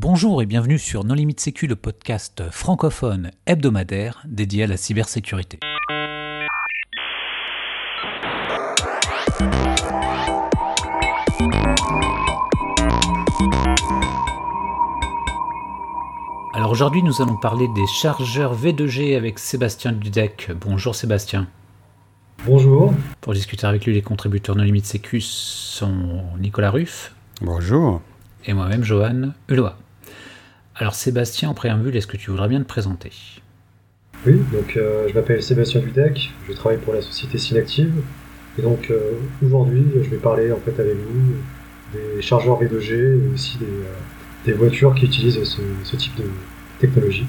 Bonjour et bienvenue sur Non Limite Sécu, le podcast francophone hebdomadaire dédié à la cybersécurité. Alors aujourd'hui, nous allons parler des chargeurs V2G avec Sébastien Dudek. Bonjour Sébastien. Bonjour. Pour discuter avec lui, les contributeurs Non Limite Sécu sont Nicolas Ruff. Bonjour. Et moi-même, Johan Uloa. Alors Sébastien, en préambule, est-ce que tu voudrais bien te présenter? Oui, donc euh, je m'appelle Sébastien Dudek, je travaille pour la société Synactive. Et donc euh, aujourd'hui, je vais parler en fait avec vous des chargeurs V2G et aussi des, euh, des voitures qui utilisent ce, ce type de technologie.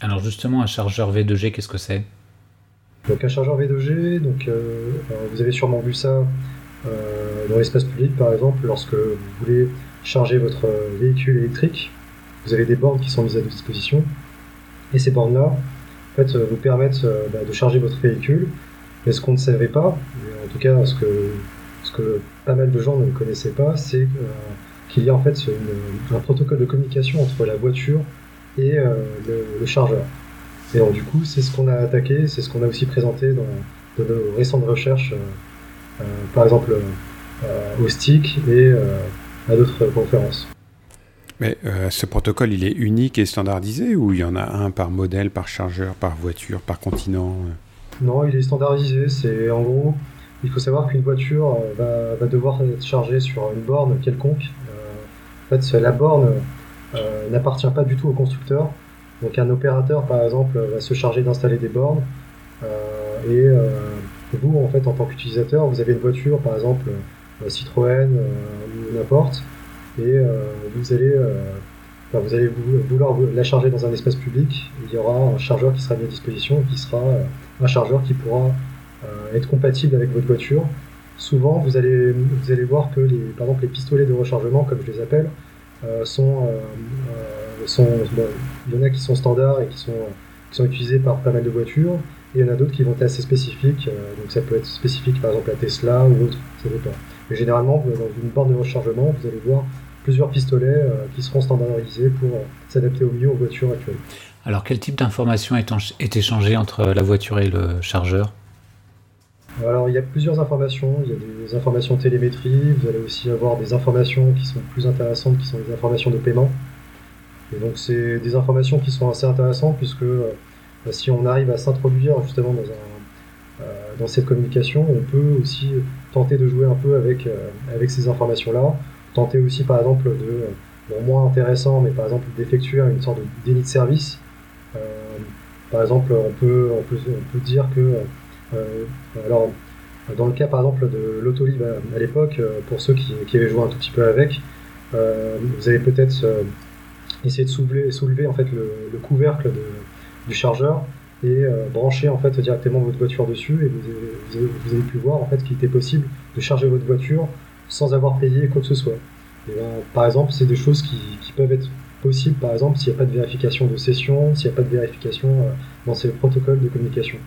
Alors justement, un chargeur V2G, qu'est-ce que c'est? Donc un chargeur V2G, donc vous avez sûrement vu ça dans l'espace public par exemple, lorsque vous voulez charger votre véhicule électrique, vous avez des bornes qui sont mises à disposition. Et ces bornes-là, en fait, euh, vous permettent euh, bah, de charger votre véhicule. Mais ce qu'on ne savait pas, en tout cas ce que, pas mal de gens ne connaissaient pas, c'est euh, qu'il y a en fait un protocole de communication entre la voiture et le, chargeur. Et donc du coup, c'est ce qu'on a attaqué, c'est ce qu'on a aussi présenté dans, nos récentes recherches, par exemple au STIC et à d'autres conférences. Mais euh, ce protocole, il est unique et standardisé ou il y en a un par modèle, par chargeur, par voiture, par continent euh? Non, il est standardisé. C'est en gros, il faut savoir qu'une voiture euh, va, devoir être chargée sur une borne quelconque. En fait, la borne n'appartient pas du tout au constructeur. Donc, un opérateur, par exemple, va se charger d'installer des bornes. Et vous, en fait, en tant qu'utilisateur, vous avez une voiture, par exemple, Citroën ou n'importe, et euh, vous allez euh, vous allez vou- vouloir la charger dans un espace public, il y aura un chargeur qui sera mis à disposition, qui sera euh, un chargeur qui pourra être compatible avec votre voiture. Souvent, vous allez, vous allez voir que les, par exemple, les pistolets de rechargement, comme je les appelle, sont, sont bon, il y en a qui sont standards et qui sont, qui sont utilisés par pas mal de voitures, et il y en a d'autres qui vont être assez spécifiques, donc ça peut être spécifique par exemple à Tesla ou autre, ça dépend. Mais généralement, dans une borne de rechargement, vous allez voir plusieurs pistolets euh, qui seront standardisés pour euh, s'adapter au mieux aux voitures actuelles. Alors quel type d'information est, est échangé entre la voiture et le chargeur? Alors il y a plusieurs informations, il y a des informations télémétrie, vous allez aussi avoir des informations qui sont plus intéressantes, qui sont des informations de paiement. Et donc c'est des informations qui sont assez intéressantes puisque euh, si on arrive à s'introduire justement dans, un, euh, dans cette communication, on peut aussi tenter de jouer un peu avec, euh, avec ces informations-là, tenter aussi par exemple de, euh, moins intéressant, mais par exemple d'effectuer une sorte de déni de service. Euh, par exemple, on peut, on peut, on peut dire que euh, alors, dans le cas par exemple de l'autolib à, l'époque, euh, pour ceux qui, qui avaient joué un tout petit peu avec, euh, vous avez peut-être euh, essayé de soulever, soulever en fait le, le couvercle du chargeur et euh, brancher en fait directement votre voiture dessus et vous avez, vous avez- vous avez pu voir en fait qu'il était possible de charger votre voiture sans avoir payé quoi que ce soit. Euh, par exemple, c'est des choses qui, peuvent être possibles par exemple s'il n'y a pas de vérification de session, s'il n'y a pas de vérification euh, dans ces protocoles de communication.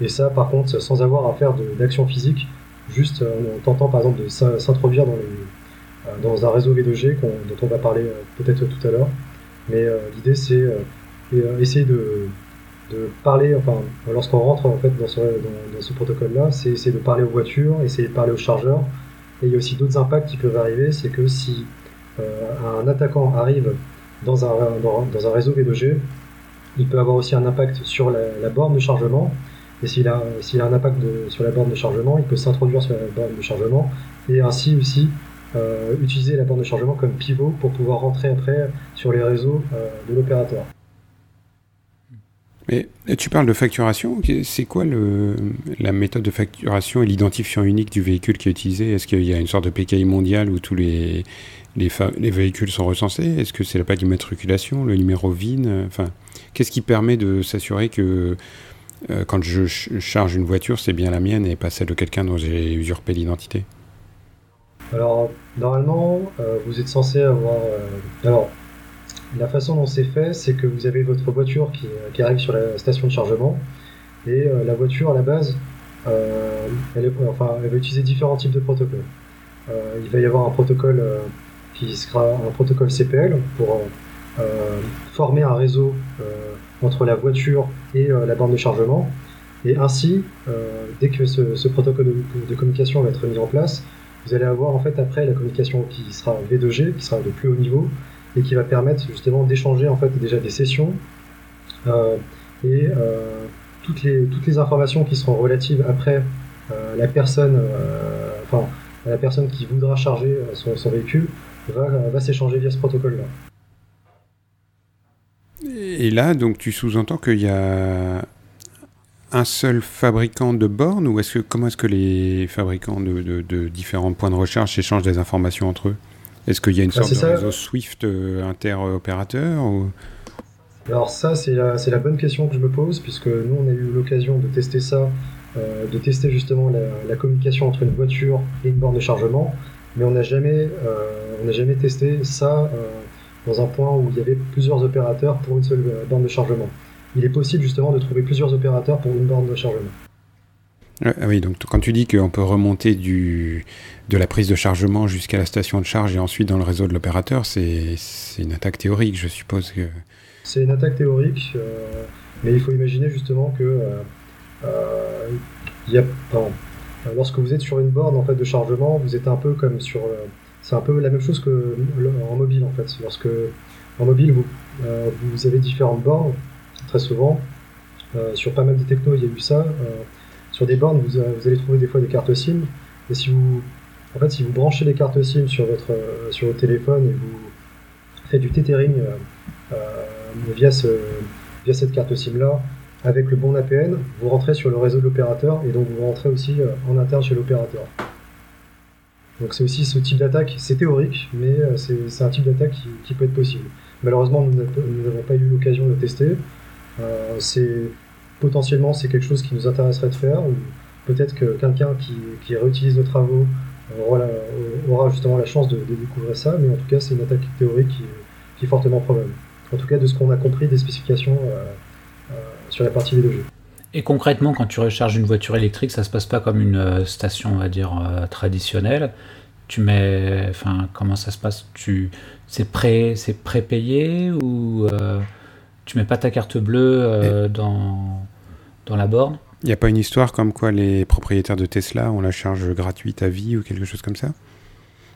Et ça, par contre, sans avoir à faire d'action physique, juste euh, en tentant par exemple de s'in- s'introduire dans, euh, dans un réseau V2G qu'on- dont on va parler peut-être tout à l'heure. Mais l'idée, c'est essayer de, de parler, enfin, lorsqu'on rentre en fait dans ce, dans, dans ce protocole-là, c'est essayer de parler aux voitures, essayer de parler aux chargeurs. Et il y a aussi d'autres impacts qui peuvent arriver, c'est que si euh, un attaquant arrive dans un, réseau V2G, il peut avoir aussi un impact sur la, la borne de chargement. Et s'il a, s'il a un impact de- sur la borne de chargement, il peut s'introduire sur la borne de chargement et ainsi aussi euh, utiliser la borne de chargement comme pivot pour pouvoir rentrer après sur les réseaux euh, de l'opérateur. Mais euh, tu parles de facturation. C'est quoi la méthode de facturation et l'identifiant unique du véhicule qui est utilisé? Est-ce qu'il y a une sorte de PKI mondial où tous les, véhicules sont recensés? Est-ce que c'est la plaque d'immatriculation, le numéro VIN Enfin, qu'est-ce qui permet de s'assurer que euh, quand je ch- charge une voiture, c'est bien la mienne et pas celle de quelqu'un dont j'ai usurpé l'identité? Alors, normalement, euh, vous êtes censé avoir. La façon dont c'est fait, c'est que vous avez votre voiture qui, qui arrive sur la station de chargement, et euh, la voiture à la base, euh, elle, va utiliser différents types de protocoles. Euh, il va y avoir un protocole euh, qui sera un protocole CPL pour former un réseau entre la voiture et la borne de chargement. Et ainsi, dès que ce, protocole de, communication va être mis en place, vous allez avoir en fait après la communication qui sera V2G, qui sera de plus haut niveau, et qui va permettre justement d'échanger en fait déjà des sessions euh, et euh, toutes, les, toutes les informations qui seront relatives après euh, la personne, enfin la personne qui voudra charger son, son véhicule va, va s'échanger via ce protocole-là. Et là, donc, tu sous-entends qu'il y a un seul fabricant de bornes ou est-ce que comment est-ce que les fabricants de, de, différents points de recharge s'échangent des informations entre eux? Est-ce qu'il y a une bah, sorte de réseau Swift euh, interopérateur ou... Alors ça c'est la, la, bonne question que je me pose puisque nous on a eu l'occasion de tester ça, euh, de tester justement la, communication entre une voiture et une borne de chargement, mais on n'a jamais, euh, jamais testé ça dans un point où il y avait plusieurs opérateurs pour une seule borne de chargement il est possible justement de trouver plusieurs opérateurs pour une borne de chargement. Ah oui, donc quand tu dis qu'on peut remonter du, de la prise de chargement jusqu'à la station de charge et ensuite dans le réseau de l'opérateur, c'est une attaque théorique, je suppose que... C'est une attaque théorique, euh, mais il faut imaginer justement que euh, euh, y a, lorsque vous êtes sur une borne en fait, de chargement, vous êtes un peu comme sur... c'est un peu la même chose que en mobile en fait. Lorsque en mobile, vous, vous avez différentes bornes, très souvent. Sur pas mal de techno, il y a eu ça. Euh, sur des bornes, vous, vous, allez trouver des fois des cartes SIM. Et si vous, en fait, si vous branchez les cartes SIM sur votre, euh, sur téléphone et vous faites du tethering via, ce, via cette carte SIM-là, avec le bon APN, vous rentrez sur le réseau de l'opérateur et donc vous rentrez aussi en interne chez l'opérateur. Donc c'est aussi ce type d'attaque, c'est théorique, mais c'est un type d'attaque qui, peut être possible. Malheureusement, nous n'avons pas eu l'occasion de tester. Euh, potentiellement c'est quelque chose qui nous intéresserait de faire ou peut-être que quelqu'un qui, réutilise nos travaux aura, justement la chance de, découvrir ça, mais en tout cas c'est une attaque théorique qui, est fortement probable. En tout cas de ce qu'on a compris des spécifications euh, euh, sur la partie V2G. Et concrètement, quand tu recharges une voiture électrique, ça se passe pas comme une station, on va dire, traditionnelle. Tu mets, enfin, comment ça se passe? Tu, c'est pré, c'est prépayé ou tu mets pas ta carte bleue euh, dans, dans la borne. Il n'y a pas une histoire comme quoi les propriétaires de Tesla ont la charge gratuite à vie ou quelque chose comme ça?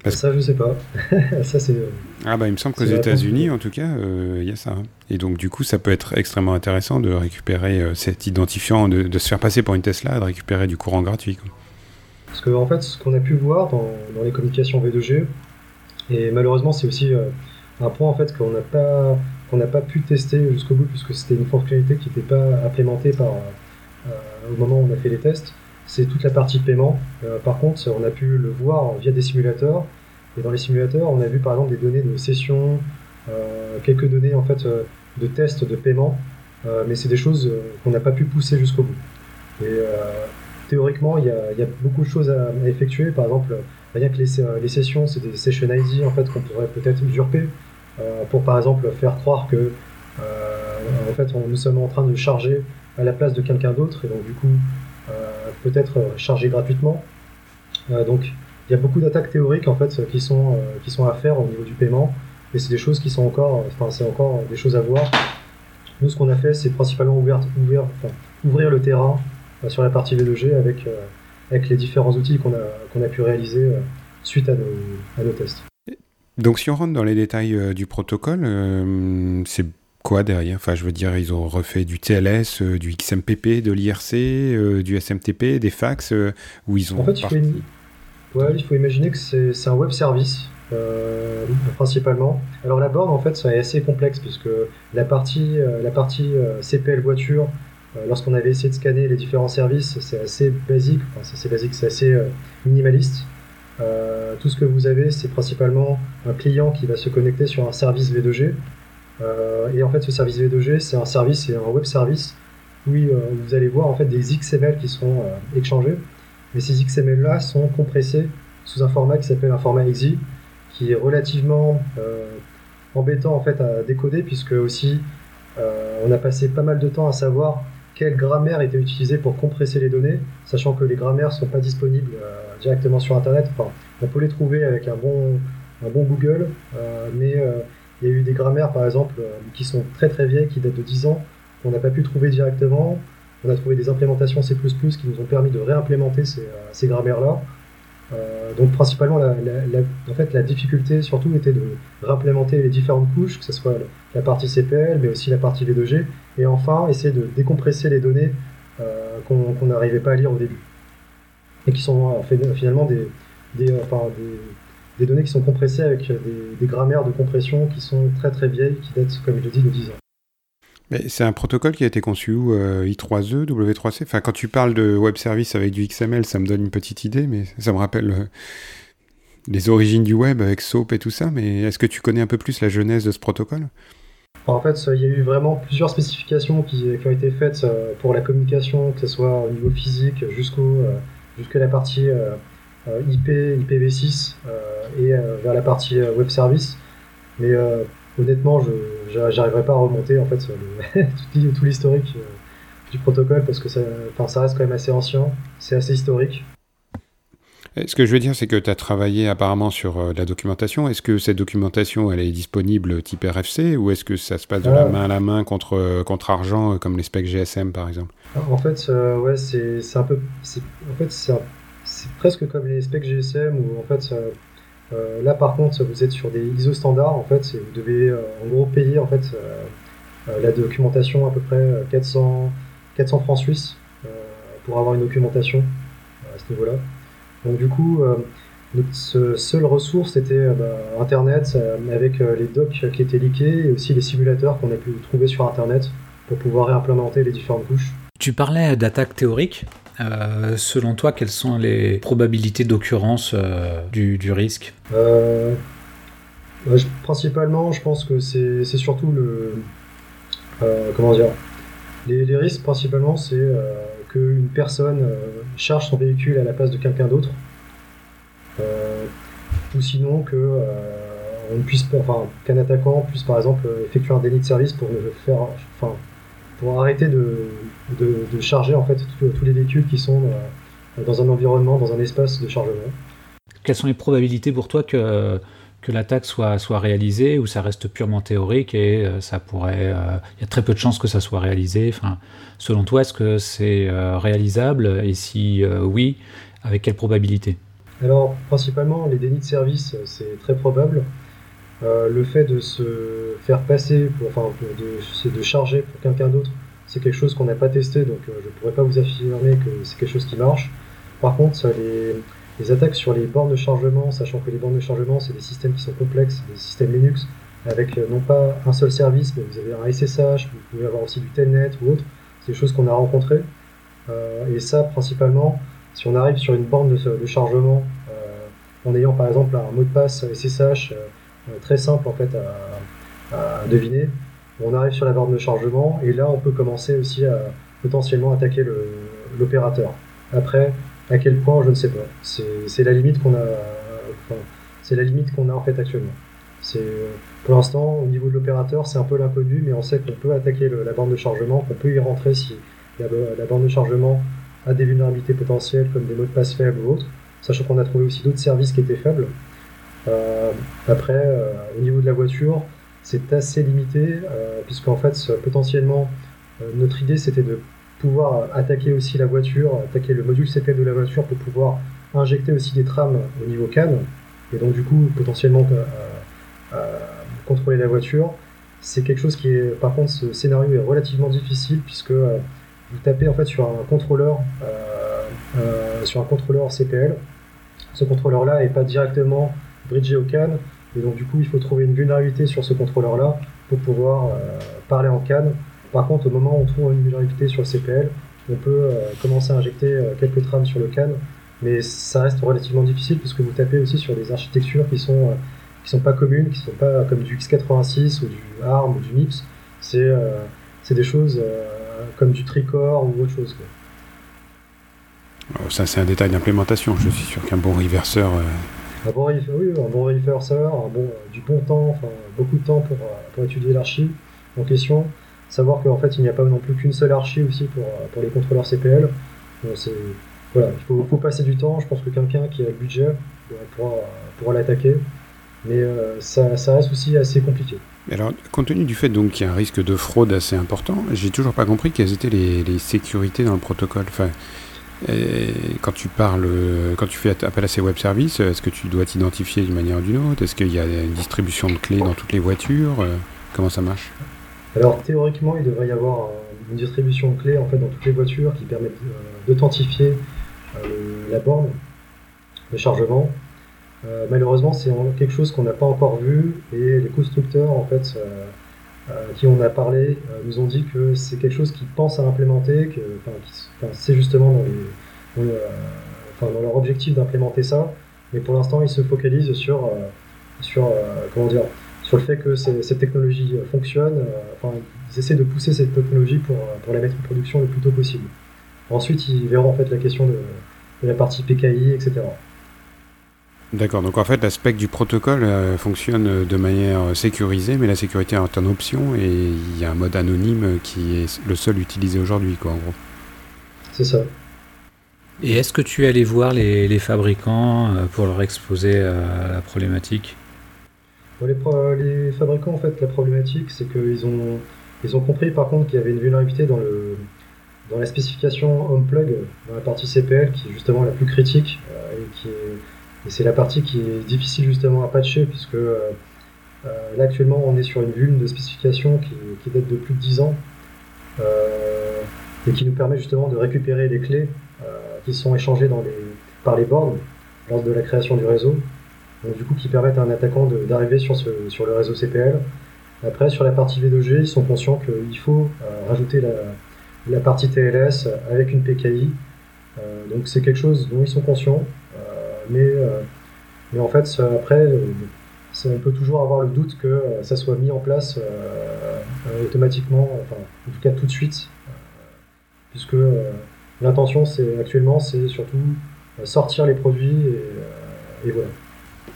Parce... Ça, je sais pas. ça, c'est. Euh, ah, bah, il me semble qu'aux États-Unis, en tout cas, euh, il y a ça. Hein. Et donc, du coup, ça peut être extrêmement intéressant de récupérer cet identifiant, de, se faire passer pour une Tesla, de récupérer du courant gratuit. Parce que, en fait, ce qu'on a pu voir dans, dans, les communications V2G, et malheureusement, c'est aussi un point en fait qu'on n'a pas qu'on n'a pas pu tester jusqu'au bout puisque c'était une fonctionnalité qui n'était pas implémentée par, euh, au moment où on a fait les tests. C'est toute la partie paiement. Euh, par contre, on a pu le voir via des simulateurs. Et dans les simulateurs, on a vu par exemple des données de session, euh, quelques données en fait de tests de paiement, mais c'est des choses qu'on n'a pas pu pousser jusqu'au bout. Et théoriquement, il y, a, beaucoup de choses à, effectuer. Par exemple, rien que les, les sessions, c'est des session ID en fait qu'on pourrait peut-être usurper. Euh, pour par exemple faire croire que euh, en fait nous sommes en train de charger à la place de quelqu'un d'autre et donc du coup euh, peut-être charger gratuitement. donc il y a beaucoup d'attaques théoriques en fait qui sont qui sont à faire au niveau du paiement et c'est des choses qui sont encore enfin c'est encore des choses à voir nous ce qu'on a fait c'est principalement ouvrir ouvrir, ouvrir le terrain sur la partie V2G avec avec les différents outils qu'on a qu'on a pu réaliser suite à nos, à nos tests donc si on rentre dans les détails euh, du protocole, euh, c'est quoi derrière? Enfin, je veux dire, ils ont refait du TLS, euh, du XMPP, de l'IRC, du SMTP, des fax, où ils ont. En fait, il faut, ouais, il faut imaginer que c'est un web service. principalement. Alors la borne en fait c'est assez complexe puisque la partie, la partie CPL voiture, lorsqu'on avait essayé de scanner les différents services, c'est assez basique, enfin c'est assez basique, c'est assez minimaliste. Tout ce que vous avez, c'est principalement un client qui va se connecter sur un service V2G. Euh, et en fait, ce service V2G, c'est un service, c'est un web service où euh, vous allez voir en fait des XML qui seront échangés. Mais ces XML-là sont compressés sous un format qui s'appelle un format EXI, qui est relativement embêtant en fait à décoder puisque aussi on a passé pas mal de temps à savoir quelle grammaire était utilisée pour compresser les données, sachant que les grammaires sont pas disponibles directement sur Internet. Enfin, on peut les trouver avec un bon, un bon Google, mais il y a eu des grammaires, par exemple, qui sont très très vieilles, qui datent de 10 ans, qu'on n'a pas pu trouver directement. On a trouvé des implémentations C++ qui nous ont permis de réimplémenter ces, grammaires-là. Euh, donc principalement, la, en fait, la difficulté surtout était de réimplémenter les différentes couches, que ce soit la partie CPL, mais aussi la partie V2G, et enfin essayer de décompresser les données euh, qu'on n'arrivait pas à lire au début, et qui sont euh, finalement des, données qui sont compressées avec des, des, grammaires de compression qui sont très très vieilles, qui datent, comme je l'ai dit, de 10 ans c'est un protocole qui a été conçu où euh, I3E, W3C Enfin, quand tu parles de web service avec du XML, ça me donne une petite idée, mais ça me rappelle euh, les origines du web avec SOAP et tout ça. Mais est-ce que tu connais un peu plus la genèse de ce protocole? En fait, il y a eu vraiment plusieurs spécifications qui, ont été faites euh, pour la communication, que ce soit au niveau physique jusqu'au jusqu'à la partie IP, IPv6 et vers la partie web service. Mais honnêtement, je n'arriverai pas à remonter en fait tout, l'historique euh, du protocole parce que ça, ça reste quand même assez ancien, c'est assez historique. Ce que je veux dire, c'est que tu as travaillé apparemment sur euh, la documentation. Est-ce que cette documentation, elle est disponible type RFC ou est-ce que ça se passe de la ah. main à la main contre, euh, contre argent, comme les specs GSM par exemple? En fait, ouais, c'est un peu. En fait, c'est presque comme les specs GSM où en fait, euh, là, par contre, vous êtes sur des ISO standards, en fait, et vous devez euh, en gros payer en fait euh, la documentation à peu près 400, 400 francs suisses pour avoir une documentation à ce niveau-là. Donc du coup, notre seule ressource était bah, Internet avec les docs qui étaient leakés et aussi les simulateurs qu'on a pu trouver sur Internet pour pouvoir réimplémenter les différentes couches. Tu parlais d'attaques théoriques. Euh, selon toi, quelles sont les probabilités d'occurrence euh, du, risque? Euh, Principalement, je pense que c'est surtout le. comment dire les, risques, principalement, c'est qu'une personne charge son véhicule à la place de quelqu'un d'autre. ou sinon que qu'un attaquant puisse par exemple effectuer un délit de service pour faire pour arrêter de, de, charger en fait tous les véhicules qui sont euh, dans un environnement, dans un espace de chargement. Quelles sont les probabilités pour toi que, que l'attaque soit, soit réalisée ou ça reste purement théorique et euh, ça pourrait. Euh, il y a très peu de chances que ça soit réalisé? Enfin, selon toi, est-ce que c'est réalisable? Et si oui, avec quelle probabilité? Alors, principalement, les dénis de service, c'est très probable. Euh, le fait de se faire passer, pour, enfin de, de charger pour quelqu'un d'autre, c'est quelque chose qu'on n'a pas testé, donc euh, je ne pourrais pas vous affirmer que c'est quelque chose qui marche. Par contre, les, les, attaques sur les bornes de chargement, sachant que les bornes de chargement, c'est des systèmes qui sont complexes, des systèmes Linux, avec euh, non pas un seul service, mais vous avez un SSH, vous pouvez avoir aussi du Telnet ou autre, c'est des choses qu'on a rencontrées. et ça, principalement, si on arrive sur une borne de, chargement, en ayant par exemple un mot de passe SSH, très simple en fait à, deviner. On arrive sur la borne de chargement et là on peut commencer aussi à potentiellement attaquer l'opérateur. Après, à quel point, je ne sais pas. C'est la limite qu'on a. la limite qu'on a en fait actuellement. C'est pour l'instant au niveau de l'opérateur, c'est un peu l'inconnu, mais on sait qu'on peut attaquer la borne de chargement, qu'on peut y rentrer si la, la, borne de chargement a des vulnérabilités potentielles comme des mots de passe faibles ou autres. Sachant qu'on a trouvé aussi d'autres services qui étaient faibles. Euh, après, euh, au niveau de la voiture, c'est assez limité, euh, puisqu'en fait, potentiellement, notre idée c'était de pouvoir attaquer aussi la voiture, attaquer le module CPL de la voiture pour pouvoir injecter aussi des trames au niveau CAN, et donc du coup potentiellement contrôler la voiture. C'est quelque chose qui est, par contre, ce scénario est relativement difficile puisque vous tapez en fait sur un contrôleur, sur un contrôleur CPL. Ce contrôleur-là n'est pas directement bridger au CAN. Et donc, du coup, il faut trouver une vulnérabilité sur ce contrôleur-là pour pouvoir euh, parler en CAN. Par contre, au moment où on trouve une vulnérabilité sur le CPL, on peut euh, commencer à injecter euh, quelques trames sur le CAN. Mais ça reste relativement difficile puisque vous tapez aussi sur des architectures qui sont, sont pas communes, qui sont pas comme du x86 ou du ARM ou du MIPS. C'est des choses comme du Tricore ou autre chose. Oh, ça, c'est un détail d'implémentation. Je suis sûr qu'un bon reverseur un bon, oui, un bon bon, du bon temps, enfin beaucoup de temps pour, euh, pour étudier l'archi en question. Savoir qu'en fait il n'y a pas non plus qu'une seule archi aussi pour, euh, pour les contrôleurs CPL. voilà, il faut, faut, passer du temps. Je pense que quelqu'un qui a le budget pourra, pourra l'attaquer. mais ça, ça, reste aussi assez compliqué. Alors, compte tenu du fait donc qu'il y a un risque de fraude assez important, j'ai toujours pas compris quelles étaient les, les sécurités dans le protocole. Enfin, quand tu parles, quand tu fais appel à ces web services, est-ce que tu dois t'identifier d'une manière ou d'une autre? Est-ce qu'il y a une distribution de clés dans toutes les voitures? Comment ça marche? Alors théoriquement, il devrait y avoir une distribution de clés en fait dans toutes les voitures qui permettent euh, d'authentifier euh, la borne de chargement. Euh, malheureusement, c'est quelque chose qu'on n'a pas encore vu et les constructeurs en fait qui on a parlé nous ont dit que c'est quelque chose qu'ils pensent à implémenter, que c'est justement dans, dans, leur objectif d'implémenter ça, mais pour l'instant ils se focalisent sur, sur comment dire, sur le fait que cette technologie fonctionne. ils essaient de pousser cette technologie pour, pour la mettre en production le plus tôt possible. Ensuite, ils verront en fait la question de, la partie PKI, etc. D'accord, donc en fait l'aspect du protocole euh, fonctionne de manière sécurisée, mais la sécurité est en option et il y a un mode anonyme qui est le seul utilisé aujourd'hui, quoi, en gros. C'est ça. Et est-ce que tu es allé voir les, les fabricants euh, pour leur exposer euh, la problématique? Les, les, fabricants, en fait, la problématique, c'est qu'ils ont, ils ont compris par contre qu'il y avait une vulnérabilité dans, le, dans la spécification HomePlug, dans la partie CPL, qui est justement la plus critique, euh, et, qui et c'est la partie qui est difficile justement à patcher, puisque euh, euh, là actuellement on est sur une vulne de spécification qui, qui, date de plus de 10 ans, et qui nous permet justement de récupérer les clés qui sont échangées dans les, par les bornes lors de la création du réseau, donc du coup qui permettent à un attaquant d'arriver sur, sur le réseau CPL après, sur la partie V2G, ils sont conscients qu'il faut euh, rajouter la, partie TLS avec une PKI. Euh, donc c'est quelque chose dont ils sont conscients. Euh, mais, en fait, après, on peut toujours avoir le doute que ça soit mis en place automatiquement, enfin, en tout cas tout de suite, puisque l'intention c'est actuellement c'est surtout sortir les produits et voilà.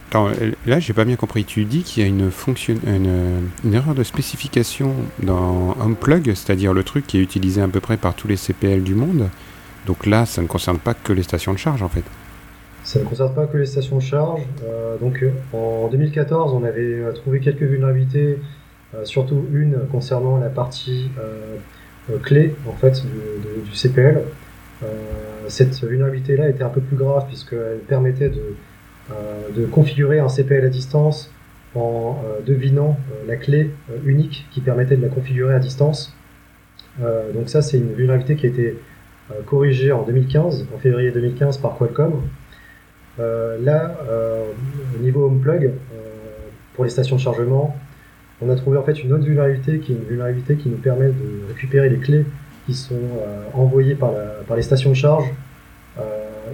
Attends, là, j'ai pas bien compris. Tu dis qu'il y a une, fonction, une, erreur de spécification dans Unplug, c'est-à-dire le truc qui est utilisé à peu près par tous les CPL du monde. Donc là, ça ne concerne pas que les stations de charge, en fait. Ça ne concerne pas que les stations de charge. Euh, donc, en 2014, on avait euh, trouvé quelques vulnérabilités, euh, surtout une concernant la partie clé en fait du, CPL. cette vulnérabilité-là était un peu plus grave puisqu'elle permettait de euh, de configurer un CPL à distance en euh, devinant euh, la clé unique qui permettait de la configurer à distance. donc ça, c'est une vulnérabilité qui a été corrigée en 2015, en février 2015 par Qualcomm. Là, au niveau HomePlug, pour les stations de chargement, on a trouvé en fait une autre vulnérabilité qui est une vulnérabilité qui nous permet de récupérer les clés qui sont envoyées par, les stations de charge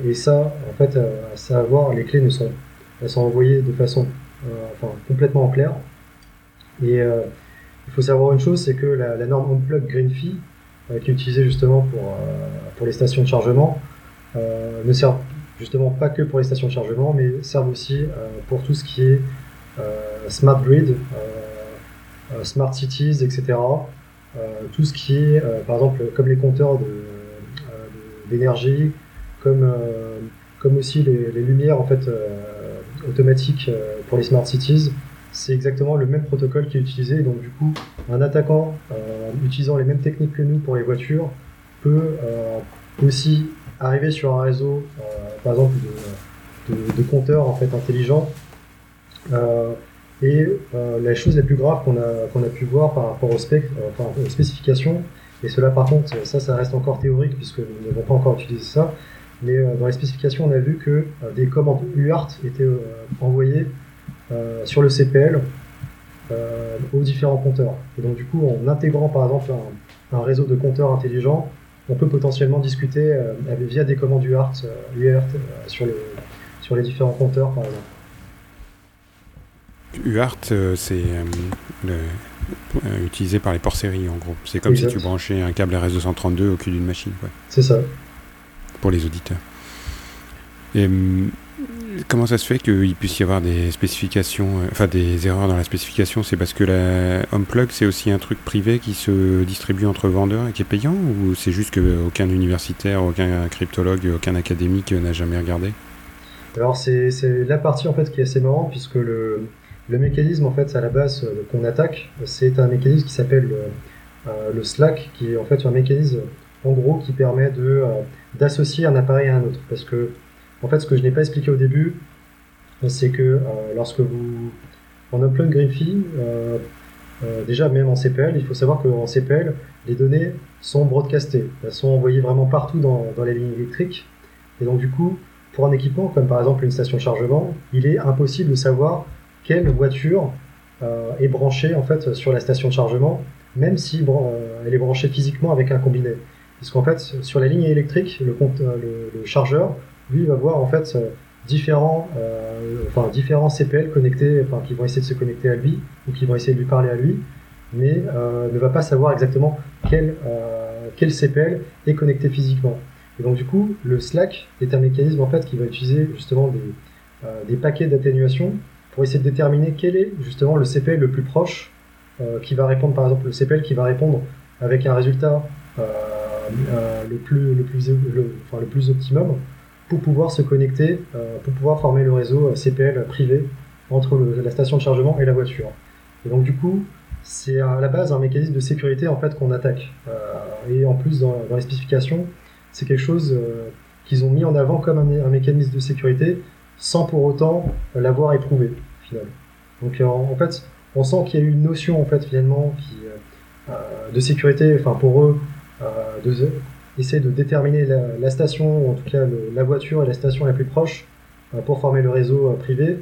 et ça, en fait, euh, à savoir, les clés ne sont, envoyées de façon euh, complètement en clair. Et euh, il faut savoir une chose, c'est que la, norme Unplug GreenFi, qui est utilisée justement pour, pour les stations de chargement, ne sert justement pas que pour les stations de chargement, mais sert aussi pour tout ce qui est smart grid, smart cities, etc. tout ce qui est, par exemple, comme les compteurs d'énergie, comme, euh, aussi les, lumières en fait, euh, automatiques euh, pour les smart cities. C'est exactement le même protocole qui est utilisé. Donc du coup, un attaquant utilisant les mêmes techniques que nous pour les voitures peut aussi arriver sur un réseau, par exemple, de, compteurs en fait intelligents. et la chose la plus grave qu'on a, a pu voir par rapport aux, spécifications, et cela par contre, ça, ça reste encore théorique puisque nous n'avons pas encore utilisé ça, mais euh, dans les spécifications, on a vu que euh, des commandes UART étaient euh, envoyées sur le CPL aux différents compteurs. Et donc du coup, en intégrant par exemple un, réseau de compteurs intelligents, on peut potentiellement discuter via des commandes UART, UART sur, les, sur les différents compteurs par exemple. UART, c'est utilisé par les ports série en gros. C'est comme si tu branchais un câble RS232 au cul d'une machine. C'est ça pour les auditeurs. Et hum, comment ça se fait qu'il puisse y avoir des spécifications, euh, enfin des erreurs dans la spécification? C'est parce que la HomePlug, c'est aussi un truc privé qui se distribue entre vendeurs et qui est payant? Ou c'est juste qu'aucun universitaire, aucun cryptologue, aucun académique n'a jamais regardé? Alors c'est la partie en fait qui est assez marrante puisque le, le mécanisme, en fait, à la base qu'on attaque, c'est un mécanisme qui s'appelle le Slack, qui est en fait un mécanisme, en gros, qui permet d'associer un appareil à un autre. Parce que, en fait, ce que je n'ai pas expliqué au début, c'est que lorsque vous en upload Griffy, euh, déjà, même en CPL, il faut savoir qu'en CPL, les données sont broadcastées. Elles sont envoyées vraiment partout dans, les lignes électriques. Et donc, du coup, pour un équipement, comme par exemple une station de chargement, il est impossible de savoir quelle voiture euh, est branchée en fait sur la station de chargement, même si euh, elle est branchée physiquement avec un combiné. Parce fait, sur la ligne électrique, le, le, chargeur, lui, va voir en fait différents, euh, enfin, différents CPL connectés, enfin, qui vont essayer de se connecter à lui ou qui vont essayer de lui parler à lui, mais euh, ne va pas savoir exactement quel, euh, quel CPL est connecté physiquement. Et donc du coup, le Slack est un mécanisme en fait qui va utiliser justement des, des paquets d'atténuation pour essayer de déterminer quel est justement le CPL le plus proche qui va répondre par exemple le CPL qui va répondre avec un résultat le plus le plus enfin, le plus optimum pour pouvoir se connecter, euh, pour pouvoir former le réseau euh, CPL privé entre la station de chargement et la voiture. Et donc du coup, c'est à la base un mécanisme de sécurité en fait qu'on attaque. Euh, et en plus dans, les spécifications, c'est quelque chose qu'ils ont mis en avant comme un, mécanisme de sécurité sans pour autant l'avoir éprouvé finalement. Donc en, fait, on sent qu'il y a eu une notion en fait finalement de sécurité, enfin pour eux, essayer de déterminer la, station, ou en tout cas la voiture et la station la plus proche euh, pour former le réseau euh, privé.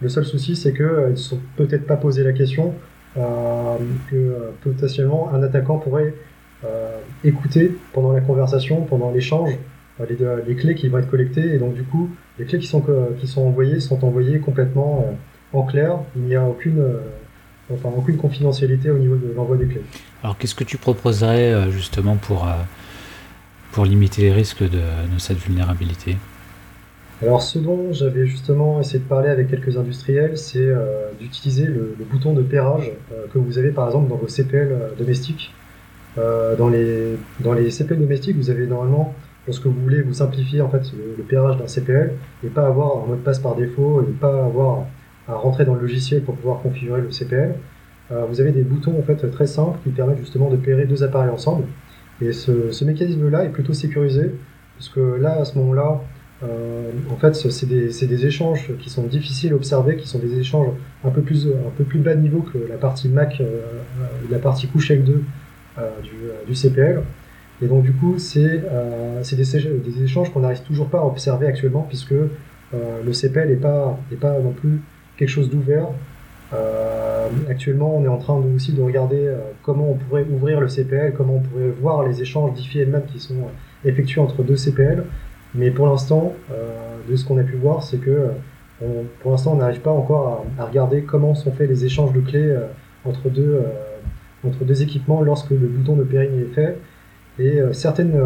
Le seul souci, c'est qu'ils ne se sont peut-être pas posé la question euh, que potentiellement un attaquant pourrait écouter pendant la conversation, pendant l'échange, les, les, clés qui vont être collectées. Et donc, du coup, les clés qui sont, qui sont envoyées sont envoyées complètement en clair. Il n'y a aucune, enfin, aucune confidentialité au niveau de l'envoi des clés. Alors, qu'est-ce que tu proposerais justement pour pour limiter les risques de, cette vulnérabilité alors ce dont j'avais justement essayé de parler avec quelques industriels, c'est euh, d'utiliser le, bouton de pairage euh, que vous avez par exemple dans vos CPL euh, domestiques. dans, les, dans les CPL domestiques, vous avez normalement, lorsque vous voulez vous simplifier en fait le, pairage d'un CPL et pas avoir un mot de passe par défaut et pas avoir à rentrer dans le logiciel pour pouvoir configurer le CPL, vous avez des boutons en fait très simples qui permettent justement de pairer deux appareils ensemble. Et ce, mécanisme-là est plutôt sécurisé, parce que là, à ce moment-là, euh, en fait, c'est des, échanges qui sont difficiles à observer, qui sont des échanges un peu plus, un peu plus bas niveau que la partie MAC, euh, la partie couche L2 euh, du, CPL. Et donc, du coup, c'est des, échanges qu'on n'arrive toujours pas à observer actuellement, puisque le CPL n'est pas non plus quelque chose d'ouvert. Euh, actuellement, on est en train aussi de regarder euh, comment on pourrait ouvrir le CPL, comment on pourrait voir les échanges diffi elles-mêmes qui sont euh, effectués entre deux CPL. Mais pour l'instant, de ce qu'on a pu voir, c'est que pour l'instant, on n'arrive pas encore à, regarder comment sont faits les échanges de clés entre, deux, équipements lorsque le bouton de pairing est fait. Et certaines,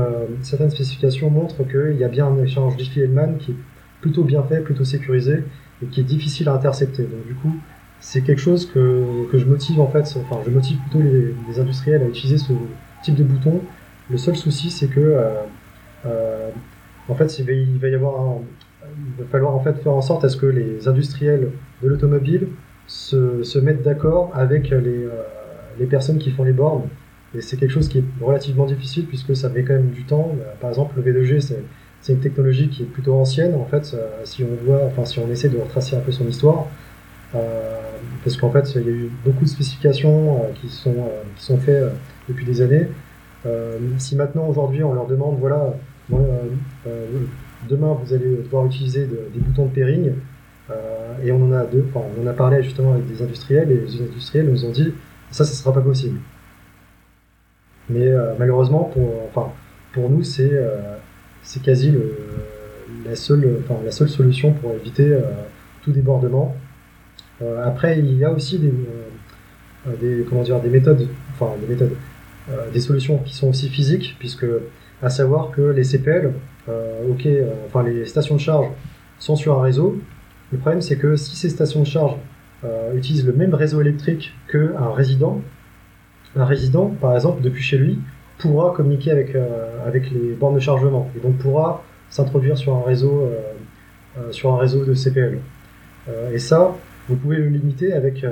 certaines spécifications montrent qu'il y a bien un échange diffie-Hellman qui est plutôt bien fait, plutôt sécurisé et qui est difficile à intercepter. Donc du coup, c'est quelque chose que, que, je motive en fait, enfin je motive plutôt les, industriels à utiliser ce type de bouton. Le seul souci c'est que euh, euh, en fait il va, y avoir il va falloir en fait faire en sorte à ce que les industriels de l'automobile se, se, mettent d'accord avec les, euh, les personnes qui font les bornes. Et c'est quelque chose qui est relativement difficile puisque ça met quand même du temps. Par exemple, le V2G, c'est une technologie qui est plutôt ancienne. En fait, si on voit, enfin, si on essaie de retracer un peu son histoire, parce qu'en fait, il y a eu beaucoup de spécifications euh, qui, sont, euh, qui sont faites depuis des années. si maintenant, aujourd'hui, on leur demande, voilà, demain, vous allez devoir utiliser des boutons de pairing, et on en a deux, enfin, on en a parlé justement avec des industriels, et les industriels nous ont dit, ça, ça ne sera pas possible. Mais malheureusement, pour, enfin, pour nous, c'est c'est quasi la, seule, enfin, la seule solution pour éviter tout débordement. Euh, après, il y a aussi des, euh, des, comment dire, des méthodes, enfin des méthodes, euh, des solutions qui sont aussi physiques, puisque à savoir que les CPL, ok, enfin les stations de charge sont sur un réseau. Le problème, c'est que si ces stations de charge utilisent le même réseau électrique qu'un résident, un résident, par exemple, depuis chez lui, pourra communiquer avec, avec les bornes de chargement et donc pourra s'introduire sur un réseau sur un réseau de CPL. et ça, vous pouvez le limiter avec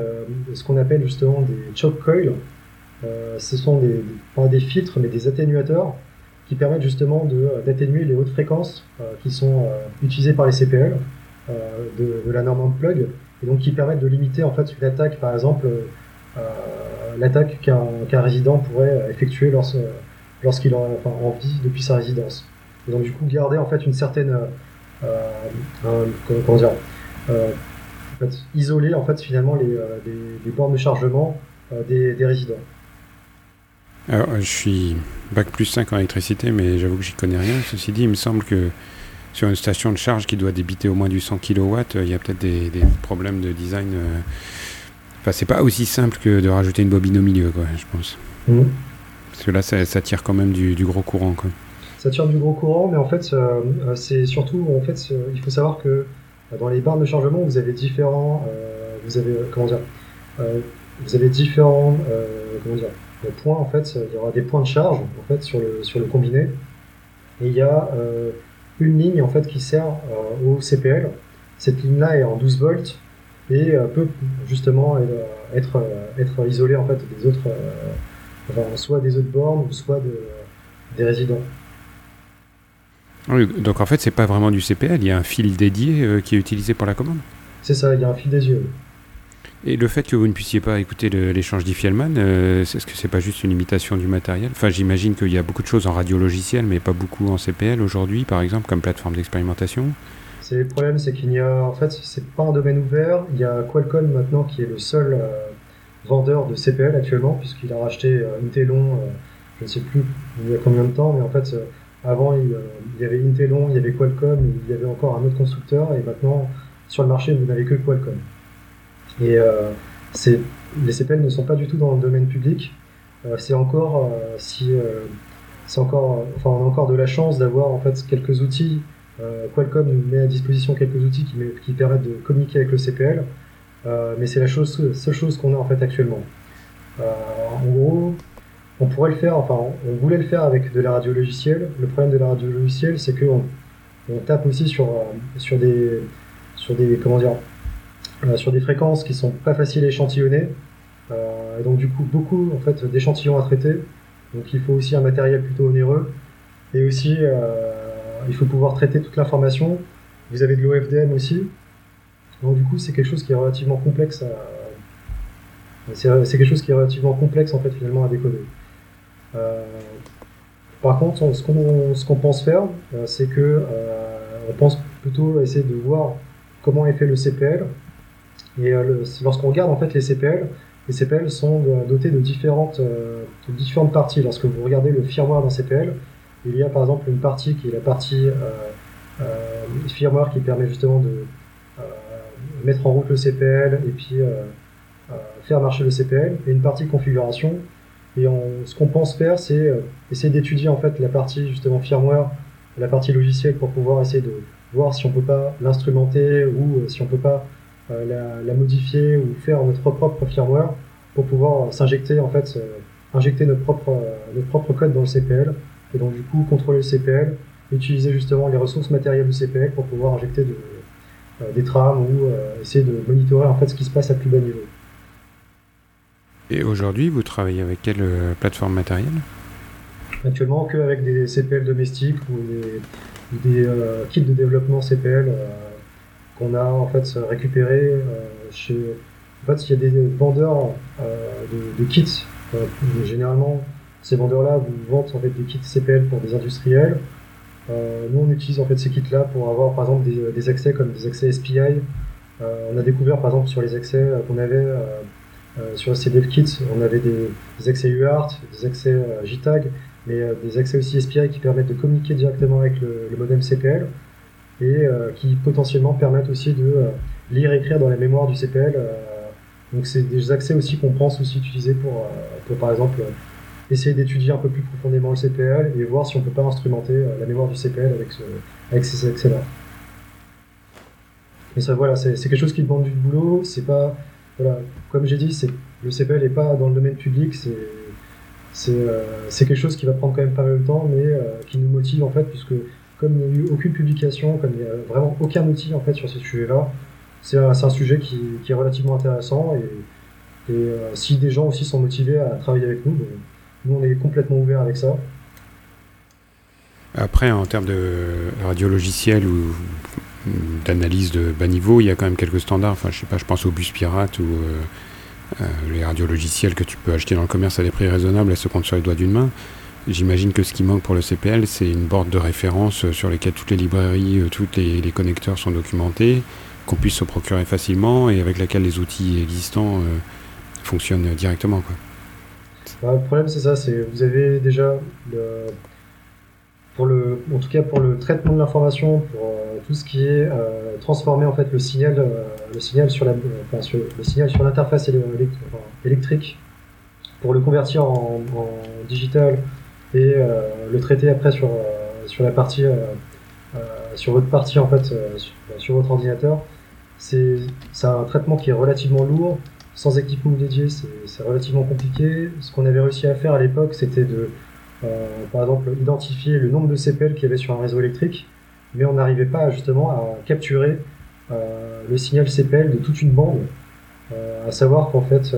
ce qu'on appelle justement des choke coils. ce sont des, pas des filtres, mais des atténuateurs qui permettent justement d'atténuer les hautes fréquences qui sont utilisées par les CPL de, la norme plug et donc qui permettent de limiter en fait une attaque, par exemple l'attaque qu'un résident pourrait effectuer lorsqu'il en, enfin, en vit depuis sa résidence. Donc du coup garder en fait une certaine euh, comment dire euh, fait, isoler en fait finalement les, euh, les, bornes de chargement des, des, résidents. Alors, je suis bac plus 5 en électricité, mais j'avoue que j'y connais rien. Ceci dit, il me semble que sur une station de charge qui doit débiter au moins du 100 kW, il y a peut-être des, des, problèmes de design. Enfin, c'est pas aussi simple que de rajouter une bobine au milieu, quoi, je pense. Mmh. Parce que là, ça, ça, tire quand même du, du gros courant, quoi ça tire du gros courant, mais en fait, euh, euh, c'est surtout, en fait, il faut savoir que euh, dans les barres de chargement, vous avez différents, vous avez, comment dire, vous avez différents, comment dire, points, en fait, il y aura des points de charge, en fait, sur le, sur le combiné, et il y a une ligne, en fait, qui sert au CPL. Cette ligne-là est en 12 volts, et peut justement être, être isolée, en fait, des autres, soit des autres bornes, soit de, des résidents. Donc en fait, c'est pas vraiment du CPL, il y a un fil dédié euh, qui est utilisé pour la commande. C'est ça, il y a un fil dédié. Et le fait que vous ne puissiez pas écouter l'échange d'Iffielman, euh, est-ce que c'est pas juste une imitation du matériel? Enfin, j'imagine qu'il y a beaucoup de choses en radio logiciel, mais pas beaucoup en CPL aujourd'hui, par exemple, comme plateforme d'expérimentation. C'est le problème, c'est qu'il y a, en fait, c'est pas un domaine ouvert. Il y a Qualcomm maintenant qui est le seul euh, vendeur de CPL actuellement, puisqu'il a racheté Intelon, je ne sais plus il y a combien de temps, mais en fait avant, il, y avait Intelon, il y avait Qualcomm, il y avait encore un autre constructeur, et maintenant, sur le marché, vous n'avez que Qualcomm. Et euh, les CPL ne sont pas du tout dans le domaine public. Euh, c'est encore, euh, si, c'est encore, enfin, on a encore de la chance d'avoir en fait quelques outils. Qualcomm met à disposition quelques outils qui, permettent de communiquer avec le CPL, mais c'est la seule chose qu'on a en fait actuellement. en gros, on pourrait le faire, enfin, on voulait le faire avec de la radio logicielle. Le problème de la radio logicielle, c'est qu'on on tape aussi sur, euh, sur des, sur des, comment dire, euh, sur des fréquences qui sont pas faciles à échantillonner. Euh, et donc, du coup, beaucoup, en fait, d'échantillons à traiter. Donc, il faut aussi un matériel plutôt onéreux. Et aussi, il faut pouvoir traiter toute l'information. Vous avez de l'OFDM aussi. Donc, du coup, c'est quelque chose qui est relativement complexe c'est quelque chose qui est relativement complexe à décoder. Euh, par contre, ce qu'on pense faire, euh, c'est que euh, on pense plutôt essayer de voir comment est fait le CPL. Et lorsqu'on regarde en fait les CPL, les CPL sont dotés de différentes, de différentes parties. Lorsque vous regardez le firmware d'un CPL, il y a par exemple une partie qui est la partie firmware qui permet justement de mettre en route le CPL et puis faire marcher le CPL, et une partie configuration et ce qu'on pense faire, c'est euh, essayer d'étudier en fait la partie justement firmware, la partie logicielle pour pouvoir essayer de voir si on peut pas l'instrumenter ou euh, si on peut pas euh, la, modifier ou faire notre propre firmware pour pouvoir s'injecter en fait, injecter notre propre, notre propre code dans le CPL et donc du coup contrôler le CPL, utiliser justement les ressources matérielles du CPL pour pouvoir injecter des trames ou essayer de monitorer en fait ce qui se passe à plus bas niveau. Et aujourd'hui, vous travaillez avec quelle euh, plateforme matérielle? Actuellement, que avec des CPL domestiques ou des, euh, kits de développement CPL euh, qu'on a en fait récupérés chez. En fait, il y a des vendeurs de, kits. généralement, ces vendeurs-là vous vendent en fait des kits CPL pour des industriels. nous, on utilise en fait ces kits-là pour avoir par exemple des, accès comme des accès SPI. on a découvert par exemple sur les accès qu'on avait sur ces kits, on avait des, accès UART, des accès euh, JTAG, mais euh, des accès aussi SPI qui permettent de communiquer directement avec le, modem CPL et qui potentiellement permettent aussi de lire et écrire dans la mémoire du CPL. donc c'est des accès aussi qu'on pense aussi utiliser pour, pour par exemple essayer d'étudier un peu plus profondément le CPL et voir si on peut pas instrumenter la mémoire du CPL avec, ce, avec ces accès-là. Mais ça voilà, c'est quelque chose qui demande du boulot, c'est pas comme j'ai dit, le CPL n'est pas dans le domaine public, euh, c'est quelque chose qui va prendre quand même pas mal de temps, mais euh, qui nous motive en fait, puisque comme il n'y a eu aucune publication, comme il n'y a vraiment aucun outil en fait sur ce sujet-là, c'est un, sujet qui, est relativement intéressant et, et si des gens aussi sont motivés à travailler avec nous, nous on est complètement ouvert avec ça. Après, en termes de radio logiciel ou d'analyse de bas niveau, il y a quand même quelques standards. Enfin, je sais pas, je pense au bus pirate ou euh, euh, les radios logiciels que tu peux acheter dans le commerce à des prix raisonnables, elles se comptent sur les doigts d'une main. J'imagine que ce qui manque pour le CPL, c'est une board de référence sur lesquelles toutes les librairies, euh, tous les, connecteurs sont documentés, qu'on puisse se procurer facilement et avec laquelle les outils existants fonctionnent directement. Bah, le problème, c'est ça, c'est vous avez déjà le pour le, en tout cas pour le traitement de l'information, pour euh, tout ce qui est euh, transformer en fait le signal, euh, le signal sur la, enfin, sur, l'interface électrique, pour le convertir en, digital et le traiter après sur sur la partie sur votre partie en fait sur, sur, votre ordinateur. C'est un traitement qui est relativement lourd, sans équipement dédié, c'est relativement compliqué. Ce qu'on avait réussi à faire à l'époque, c'était de euh, par exemple, identifier le nombre de CPL qu'il y avait sur un réseau électrique, mais on n'arrivait pas justement à capturer euh, le signal CPL de toute une bande, euh, à savoir qu'en fait,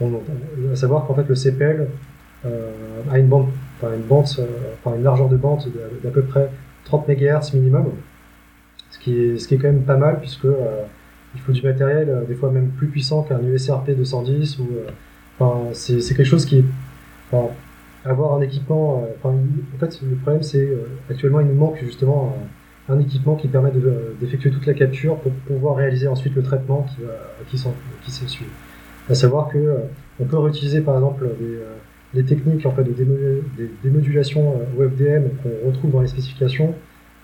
à savoir qu'en fait le CPL a une bande, une bande, une largeur de bande d'à peu près 30 MHz minimum, ce qui est, ce qui est quand même pas mal puisque il faut du matériel des fois même plus puissant qu'un USRP 210 ou enfin c'est quelque chose qui est avoir un équipement. Euh, en fait, le problème, c'est euh, actuellement, il nous manque justement un, équipement qui permet d'effectuer toute la capture pour pouvoir réaliser ensuite le traitement qui, va, qui, qui se suit. À savoir que euh, on peut réutiliser par exemple des, techniques en fait, de démodulation WebDM qu'on retrouve dans les spécifications.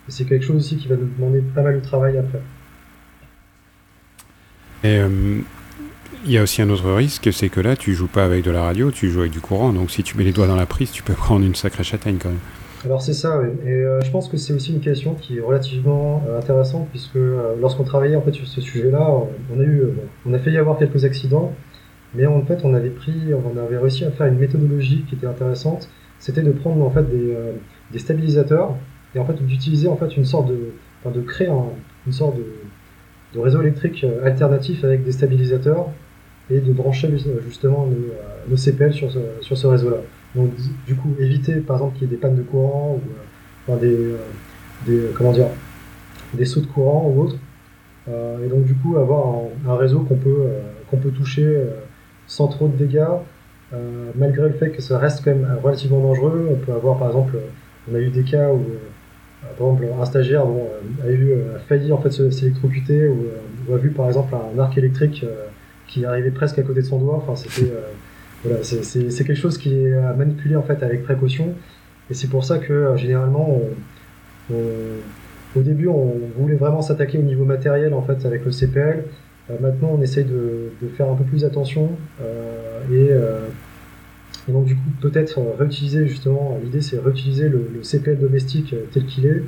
C'est quelque chose aussi qui va nous demander pas mal de travail après. Et il y a aussi un autre risque, c'est que là, tu joues pas avec de la radio, tu joues avec du courant. Donc si tu mets les doigts dans la prise, tu peux prendre une sacrée châtaigne quand même. Alors c'est ça, oui. Et euh, je pense que c'est aussi une question qui est relativement euh, intéressante, puisque euh, lorsqu'on travaillait en fait sur ce sujet-là, on a eu, on a fait y avoir quelques accidents, mais en fait on avait pris, on avait réussi à faire une méthodologie qui était intéressante. C'était de prendre en fait des, stabilisateurs et en fait d'utiliser en fait une sorte de, de créer une sorte de réseau électrique alternatif avec des stabilisateurs et de brancher justement nos, CPL sur ce, réseau-là. Donc du coup, éviter par exemple qu'il y ait des pannes de courant ou des, euh, des, comment dire, des sauts de courant ou autre. Euh, et donc du coup, avoir un, réseau qu'on peut, euh, qu'on peut toucher sans trop de dégâts, malgré le fait que ça reste quand même relativement dangereux. On peut avoir par exemple, on a eu des cas où par exemple, un stagiaire a, eu, a failli en fait s'électrocuter ou, a vu par exemple un arc électrique qui arrivait presque à côté de son doigt. Enfin, c'était euh, voilà, c'est quelque chose qui est à manipuler en fait avec précaution. Et c'est pour ça que euh, généralement, au début, on voulait vraiment s'attaquer au niveau matériel en fait avec le CPL. Euh, maintenant, on essaye de, faire un peu plus attention et, donc du coup peut-être réutiliser justement. L'idée, c'est réutiliser le, CPL domestique tel qu'il est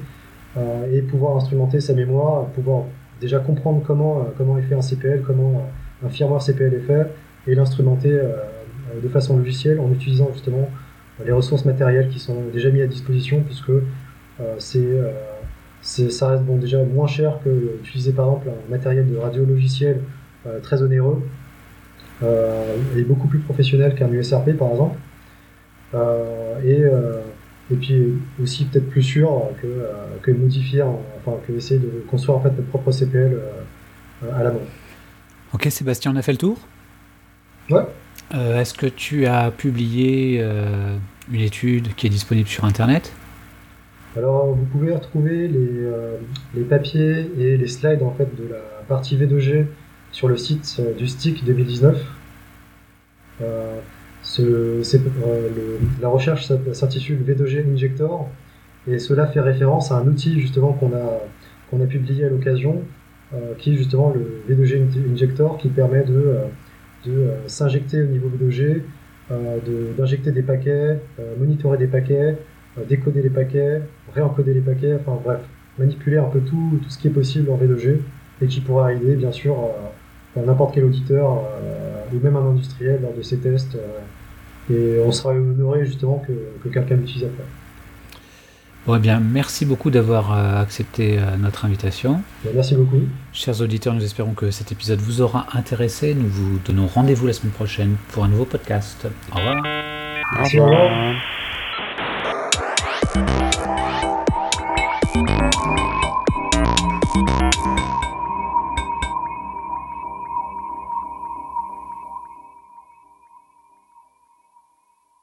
et pouvoir instrumenter sa mémoire, pouvoir déjà comprendre comment comment est fait un CPL, comment un firmware CPLFR et l'instrumenter euh, euh, de façon logicielle en utilisant justement les ressources matérielles qui sont déjà mises à disposition puisque euh, c'est ça reste déjà moins cher que d'utiliser par exemple un matériel de radio logiciel très onéreux et beaucoup plus professionnel qu'un USRP par exemple. et, et puis aussi peut-être plus sûr que, que modifier, enfin que essayer de construire en fait notre propre CPL à la main. Ok Sébastien, on a fait le tour? Ouais. Euh, est-ce que tu as publié euh, une étude qui est disponible sur Internet? Alors vous pouvez retrouver les, euh, les, papiers et les slides en fait de la partie V2G sur le site du STIC 2019. la recherche s'intitule V2G Injector et cela fait référence à un outil justement qu'on a, qu'on a publié à l'occasion qui est justement le V2G Injector qui permet de, euh, de euh, s'injecter au niveau V2G, d'injecter des paquets, monitorer des paquets, décoder les paquets, réencoder les paquets, enfin bref, manipuler un peu tout, tout ce qui est possible en V2G et qui pourra aider bien sûr n'importe quel auditeur ou même un industriel lors de ses tests et on sera honoré justement que, que quelqu'un l'utilise après. Bon, eh bien, merci beaucoup d'avoir euh, accepté euh, notre invitation. Merci beaucoup. Chers auditeurs, nous espérons que cet épisode vous aura intéressé. Nous vous donnons rendez-vous la semaine prochaine pour un nouveau podcast. Au revoir. Merci, au revoir. revoir.